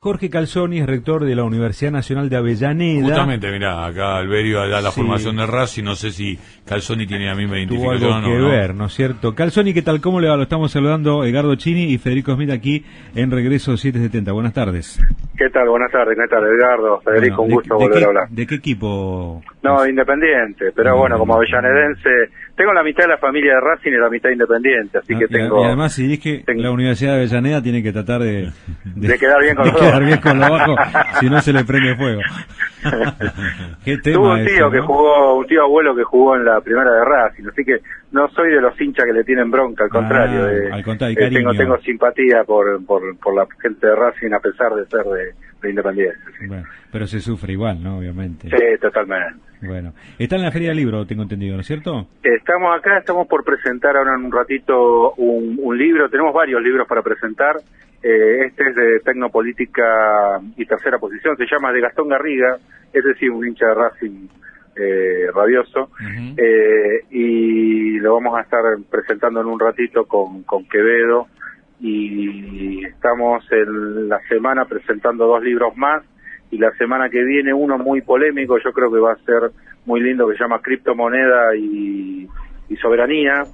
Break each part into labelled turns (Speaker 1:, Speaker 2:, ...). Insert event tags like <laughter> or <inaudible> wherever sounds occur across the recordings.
Speaker 1: Jorge Calzoni es rector de la Universidad Nacional de Avellaneda.
Speaker 2: Justamente, mira, acá Alberio da la
Speaker 1: Sí.
Speaker 2: formación de Racing, no sé si Calzoni tiene la misma
Speaker 1: Tuvo
Speaker 2: identificación
Speaker 1: algo que
Speaker 2: no.
Speaker 1: ver, ¿no es cierto? Calzoni, ¿qué tal? ¿Cómo le va? Lo estamos saludando Edgardo Chini y Federico Smith aquí en Regreso 770. Buenas tardes.
Speaker 3: ¿Qué tal? Buenas tardes, ¿qué tal, Edgardo? Federico,
Speaker 1: Bueno,
Speaker 3: un gusto
Speaker 1: de, de
Speaker 3: volver
Speaker 1: qué,
Speaker 3: a hablar.
Speaker 1: ¿De qué equipo?
Speaker 3: No, independiente, pero
Speaker 1: No,
Speaker 3: bueno,
Speaker 1: no,
Speaker 3: como avellanedense, tengo la mitad de la familia de Racing y la mitad independiente, así
Speaker 1: Ah,
Speaker 3: que
Speaker 1: y
Speaker 3: tengo...
Speaker 1: Y además, si dije
Speaker 3: tengo-
Speaker 1: la Universidad de Avellaneda tiene que tratar de,
Speaker 3: De quedar bien con
Speaker 1: de
Speaker 3: los
Speaker 1: si no se le prende fuego. <laughs> ¿Qué tema
Speaker 3: Tuve un tío que
Speaker 1: no?
Speaker 3: jugó, un tío abuelo que jugó en la primera de Racing, así que no soy de los hinchas que le tienen bronca, al
Speaker 1: Ah,
Speaker 3: contrario.
Speaker 1: al contrario,
Speaker 3: eh, tengo, tengo simpatía por, por, por la gente de Racing a pesar de ser de, de Independiente. Sí.
Speaker 1: Bueno, pero se sufre igual, ¿no? Obviamente.
Speaker 3: Sí, totalmente.
Speaker 1: Bueno, está en la Feria del Libro, tengo entendido, ¿no es cierto?
Speaker 3: Estamos acá, estamos por presentar ahora en un ratito un, un libro, tenemos varios libros para presentar, Eh, este es de Tecnopolítica y Tercera Posición, se llama de Gastón Garriga, es decir, un hincha de Racing eh, rabioso, eh, y lo vamos a estar presentando en un ratito con, con Quevedo, y estamos en la semana presentando dos libros más, y la semana que viene uno muy polémico, yo creo que va a ser muy lindo, que se llama Criptomoneda y, y Soberanía,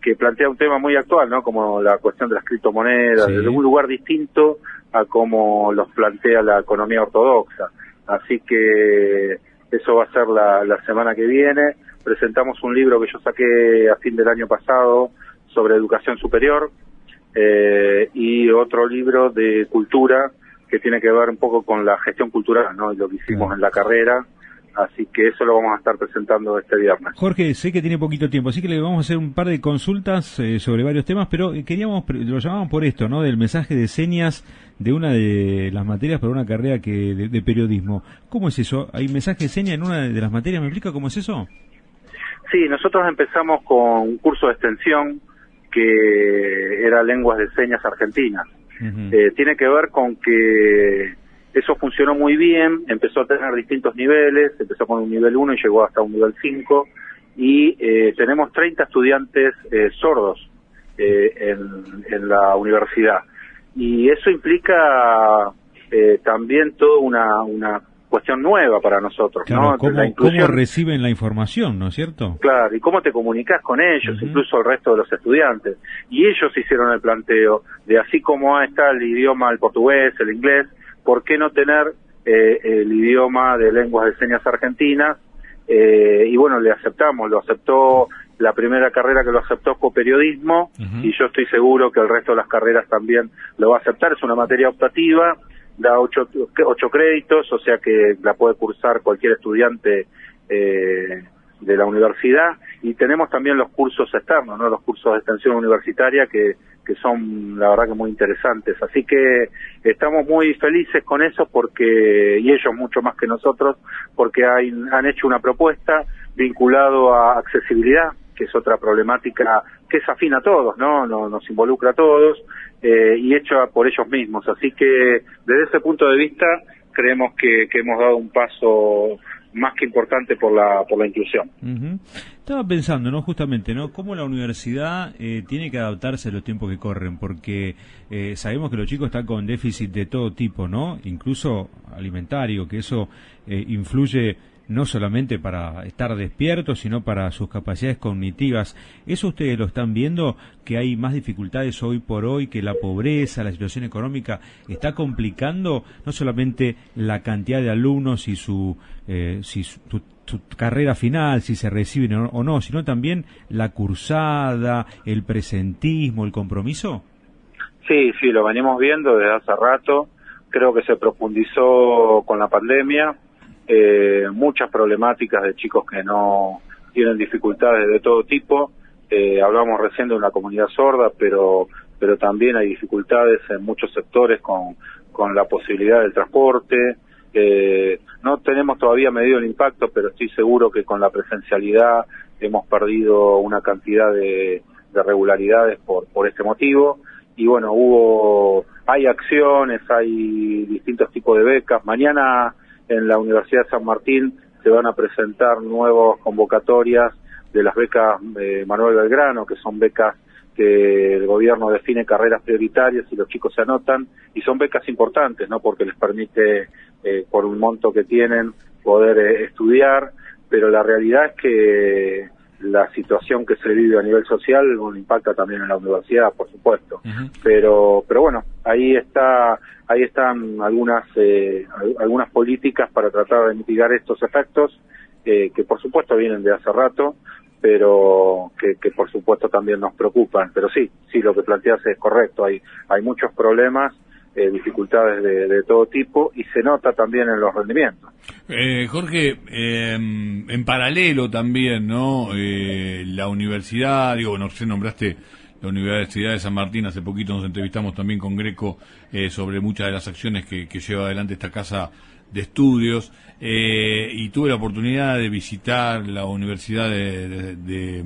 Speaker 3: que plantea un tema muy actual, ¿no? Como la cuestión de las criptomonedas,
Speaker 1: Sí.
Speaker 3: desde un lugar distinto a como los plantea la economía ortodoxa. Así que eso va a ser la, la semana que viene. Presentamos un libro que yo saqué a fin del año pasado sobre educación superior eh, y otro libro de cultura que tiene que ver un poco con la gestión cultural, ¿no? Y lo que hicimos
Speaker 1: Claro.
Speaker 3: en la carrera. Así que eso lo vamos a estar presentando este viernes.
Speaker 1: Jorge, sé que tiene poquito tiempo, así que le vamos a hacer un par de consultas eh, sobre varios temas, pero eh, queríamos, lo llamamos por esto, ¿no? Del mensaje de señas de una de las materias para una carrera que de, de periodismo. ¿Cómo es eso? ¿Hay mensaje de señas en una de las materias? ¿Me explica cómo es eso?
Speaker 3: Sí, nosotros empezamos con un curso de extensión que era lenguas de señas argentinas. Eh, tiene que ver con que eso funcionó muy bien, empezó a tener distintos niveles, empezó con un nivel 1 y llegó hasta un nivel 5, y eh, tenemos 30 estudiantes eh, sordos eh, en, en la universidad. Y eso implica eh, también toda una, una cuestión nueva para nosotros,
Speaker 1: Claro,
Speaker 3: ¿no?
Speaker 1: ¿cómo,
Speaker 3: La inclusión-
Speaker 1: cómo reciben la información, ¿no es cierto?
Speaker 3: Claro, y cómo te comunicas con ellos, incluso el resto de los estudiantes. Y ellos hicieron el planteo de así como está el idioma, el portugués, el inglés, ¿por qué no tener eh, el idioma de lenguas de señas argentinas? Eh, y bueno, le aceptamos, lo aceptó la primera carrera que lo aceptó fue periodismo y yo estoy seguro que el resto de las carreras también lo va a aceptar. Es una materia optativa, da ocho, ocho créditos, o sea que la puede cursar cualquier estudiante eh, de la universidad y tenemos también los cursos externos, ¿no? los cursos de extensión universitaria que, que son la verdad que muy interesantes. Así que estamos muy felices con eso porque, y ellos mucho más que nosotros, porque hay, han hecho una propuesta vinculado a accesibilidad, que es otra problemática que es afín a todos, ¿no? Nos, nos involucra a todos eh, y hecha por ellos mismos. Así que desde ese punto de vista creemos que, hemos dado un paso más que importante por la, por la inclusión.
Speaker 1: Ujú. Estaba pensando, ¿no? Justamente, ¿no? Cómo la universidad eh, tiene que adaptarse a los tiempos que corren, porque eh, sabemos que los chicos están con déficit de todo tipo, ¿no? Incluso alimentario, que eso eh, influye no solamente para estar despiertos, sino para sus capacidades cognitivas. ¿Eso ustedes lo están viendo? ¿Que hay más dificultades hoy por hoy, que la pobreza, la situación económica está complicando no solamente la cantidad de alumnos y su, eh, su, su carrera final, si se reciben o no, sino también la cursada, el presentismo, el compromiso?
Speaker 3: Sí, sí, lo venimos viendo desde hace rato. Creo que se profundizó con la pandemia. Eh, muchas problemáticas de chicos que no tienen dificultades de todo tipo. Eh, hablamos recién de una comunidad sorda, pero pero también hay dificultades en muchos sectores con, con la posibilidad del transporte. Eh, no tenemos todavía medido el impacto, pero estoy seguro que con la presencialidad hemos perdido una cantidad de, de regularidades por, por este motivo. Y bueno, hubo, hay acciones, hay distintos tipos de becas. Mañana en la Universidad de San Martín se van a presentar nuevas convocatorias de las becas eh, Manuel Belgrano, que son becas que el gobierno define carreras prioritarias y los chicos se anotan y son becas importantes, ¿no? Porque les permite, eh, por un monto que tienen, poder eh, estudiar, pero la realidad es que la situación que se vive a nivel social impacta también en la universidad, por supuesto. Pero, pero bueno, ahí está, ahí están algunas, eh, algunas políticas para tratar de mitigar estos efectos, eh, que por supuesto vienen de hace rato, pero que, que, por supuesto también nos preocupan. Pero sí, sí, lo que planteas es correcto. Hay, hay muchos problemas eh, dificultades de, todo tipo y se nota también en los rendimientos.
Speaker 2: Eh, Jorge, em, en paralelo también, ¿no? Eh, la universidad, digo, no sé, nombraste la Universidad de San Martín, hace poquito nos entrevistamos también con Greco sobre muchas de las acciones que, lleva adelante esta casa de estudios y tuve la oportunidad de visitar la Universidad de de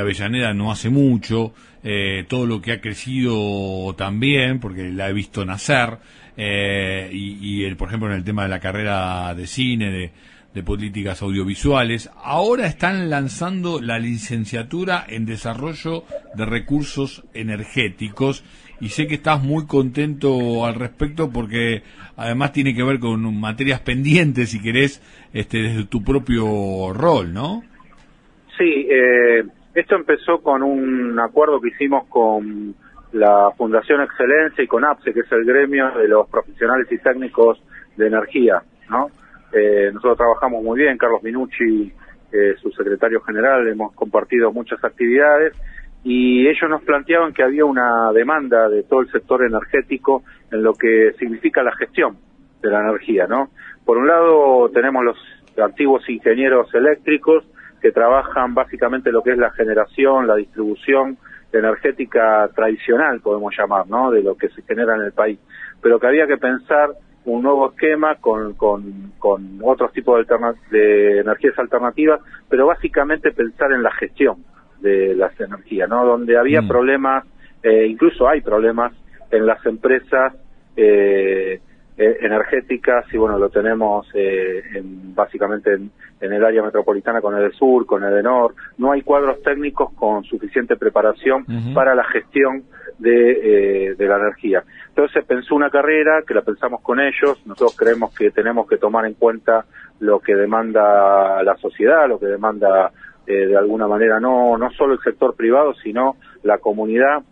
Speaker 2: Avellaneda no hace mucho, eh, todo lo que ha crecido también, porque la he visto nacer, eh, y, el, por ejemplo en el tema de la carrera de cine, de, de políticas audiovisuales, ahora están lanzando la licenciatura en desarrollo de recursos energéticos y sé que estás muy contento al respecto porque además tiene que ver con materias pendientes, si querés, este, desde tu propio rol, ¿no?
Speaker 3: Sí, eh, esto empezó con un acuerdo que hicimos con la Fundación Excelencia y con APSE, que es el gremio de los profesionales y técnicos de energía, ¿no? Eh, nosotros trabajamos muy bien, Carlos Minucci, eh, su secretario general, hemos compartido muchas actividades y ellos nos planteaban que había una demanda de todo el sector energético en lo que significa la gestión de la energía, ¿no? Por un lado tenemos los antiguos ingenieros eléctricos que trabajan básicamente lo que es la generación, la distribución energética tradicional, podemos llamar, ¿no? De lo que se genera en el país. Pero que había que pensar un nuevo esquema con, con, con otros tipos de, de energías alternativas, pero básicamente pensar en la gestión de las energías, ¿no? Donde había mm. problemas, eh, incluso hay problemas en las empresas eh, eh, energéticas y bueno, lo tenemos eh, en, básicamente en, el área metropolitana con el sur, con el ENOR. No hay cuadros técnicos con suficiente preparación para la gestión de, eh, de la energía. Entonces pensó una carrera que la pensamos con ellos. Nosotros creemos que tenemos que tomar en cuenta lo que demanda la sociedad, lo que demanda eh, de alguna manera no, no solo el sector privado, sino la comunidad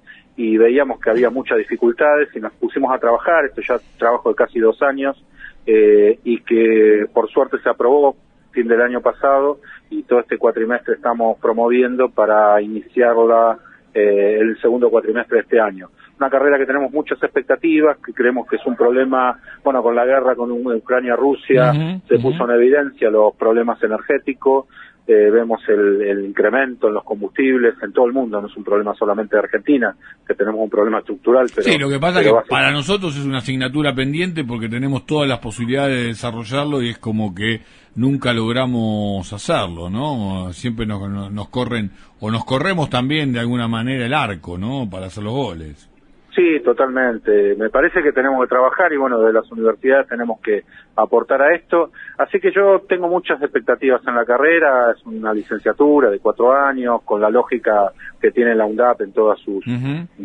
Speaker 3: y veíamos que había muchas dificultades y nos pusimos a trabajar, esto ya trabajo de casi dos años, eh, y que por suerte se aprobó fin del año pasado y todo este cuatrimestre estamos promoviendo para iniciarla eh, el segundo cuatrimestre de este año. Una carrera que tenemos muchas expectativas, que creemos que es un problema, bueno, con la guerra con Ucrania-Rusia se puso en evidencia los problemas energéticos, eh, vemos el, incremento en los combustibles en todo el mundo, no es un problema solamente de Argentina, que tenemos un problema estructural. Pero,
Speaker 2: sí, lo que pasa es que para nosotros es una asignatura pendiente porque tenemos todas las posibilidades de desarrollarlo y es como que nunca logramos hacerlo, ¿no? Siempre nos, nos corren, o nos corremos también de alguna manera el arco, ¿no? Para hacer los goles.
Speaker 3: Sí, totalmente. Me parece que tenemos que trabajar y bueno, de las universidades tenemos que aportar a esto. Así que yo tengo muchas expectativas en la carrera. Es una licenciatura de cuatro años con la lógica que tiene la UNDAP en todas sus,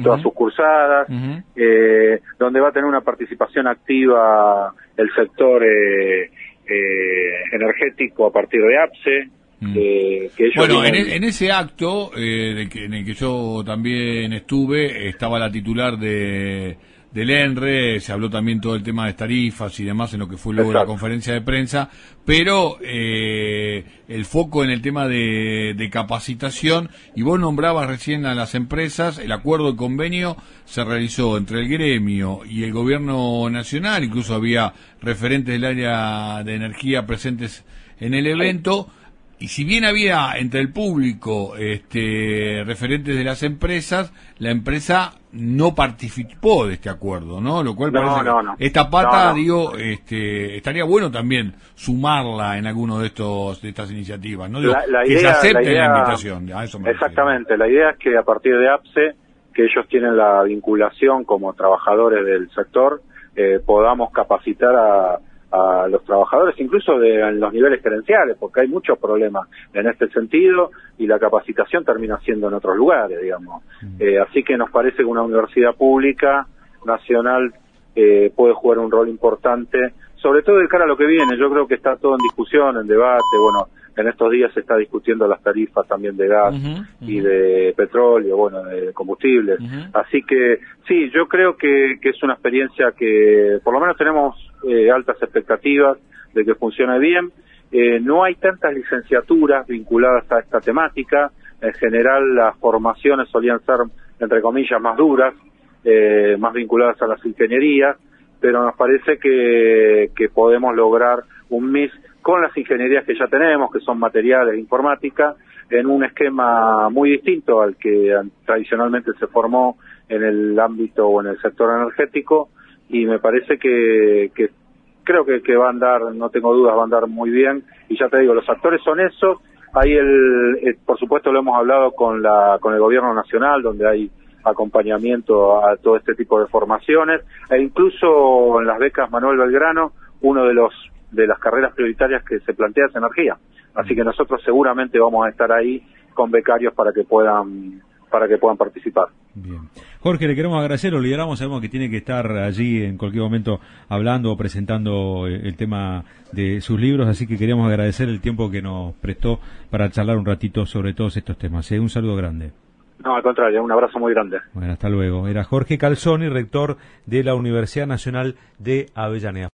Speaker 3: todas sus cursadas, eh, donde va a tener una participación activa el sector eh, eh, energético a partir de APSE.
Speaker 2: Mm. bueno, e-, en, ese acto eh, en el que yo también estuve, estaba la titular de del ENRE, se habló también todo el tema de tarifas y demás en lo que fue luego la conferencia de prensa, pero eh, el foco en el tema de, de, capacitación, y vos nombrabas recién a las empresas, el acuerdo de convenio se realizó entre el gremio y el gobierno nacional, incluso había referentes del área de energía presentes en el evento, y si bien había entre el público este, referentes de las empresas, la empresa no participó de este acuerdo, ¿no? Lo cual parece esta pata, digo, este, estaría bueno también sumarla en alguno de estos de estas iniciativas, ¿no? que se acepte la, invitación.
Speaker 3: exactamente, la idea es que a partir de APSE, que ellos tienen la vinculación como trabajadores del sector, eh, podamos capacitar a a los trabajadores, incluso de, en los niveles gerenciales, porque hay muchos problemas en este sentido y la capacitación termina siendo en otros lugares, digamos. Eh, así que nos parece que una universidad pública nacional eh, puede jugar un rol importante, sobre todo de cara a lo que viene. Yo creo que está todo en discusión, en debate, bueno, en estos días se está discutiendo las tarifas también de gas y de petróleo, bueno, de combustibles. Así que sí, yo creo que, que, es una experiencia que por lo menos tenemos eh, altas expectativas de que funcione bien. Eh, no hay tantas licenciaturas vinculadas a esta temática. En general las formaciones solían ser, entre comillas, más duras, eh, más vinculadas a las ingenierías, pero nos parece que, que podemos lograr un mix con las ingenierías que ya tenemos, que son materiales, informática, en un esquema muy distinto al que tradicionalmente se formó en el ámbito o en el sector energético, y me parece que, que creo que, que va a andar, no tengo dudas, va a andar muy bien, y ya te digo, los actores son esos, hay el, eh, por supuesto lo hemos hablado con la, con el gobierno nacional, donde hay acompañamiento a todo este tipo de formaciones, e incluso en las becas Manuel Belgrano, uno de los de las carreras prioritarias que se plantea es energía. Así que nosotros seguramente vamos a estar ahí con becarios para que puedan para que puedan participar.
Speaker 1: Bien. Jorge, le queremos agradecer, lo lideramos, sabemos que tiene que estar allí en cualquier momento hablando o presentando eh, el tema de sus libros, así que queríamos agradecer el tiempo que nos prestó para charlar un ratito sobre todos estos temas. ¿eh? Un saludo grande.
Speaker 3: No, al contrario, un abrazo muy grande.
Speaker 1: Bueno, hasta luego. Era Jorge Calzoni, rector de la Universidad Nacional de Avellaneda.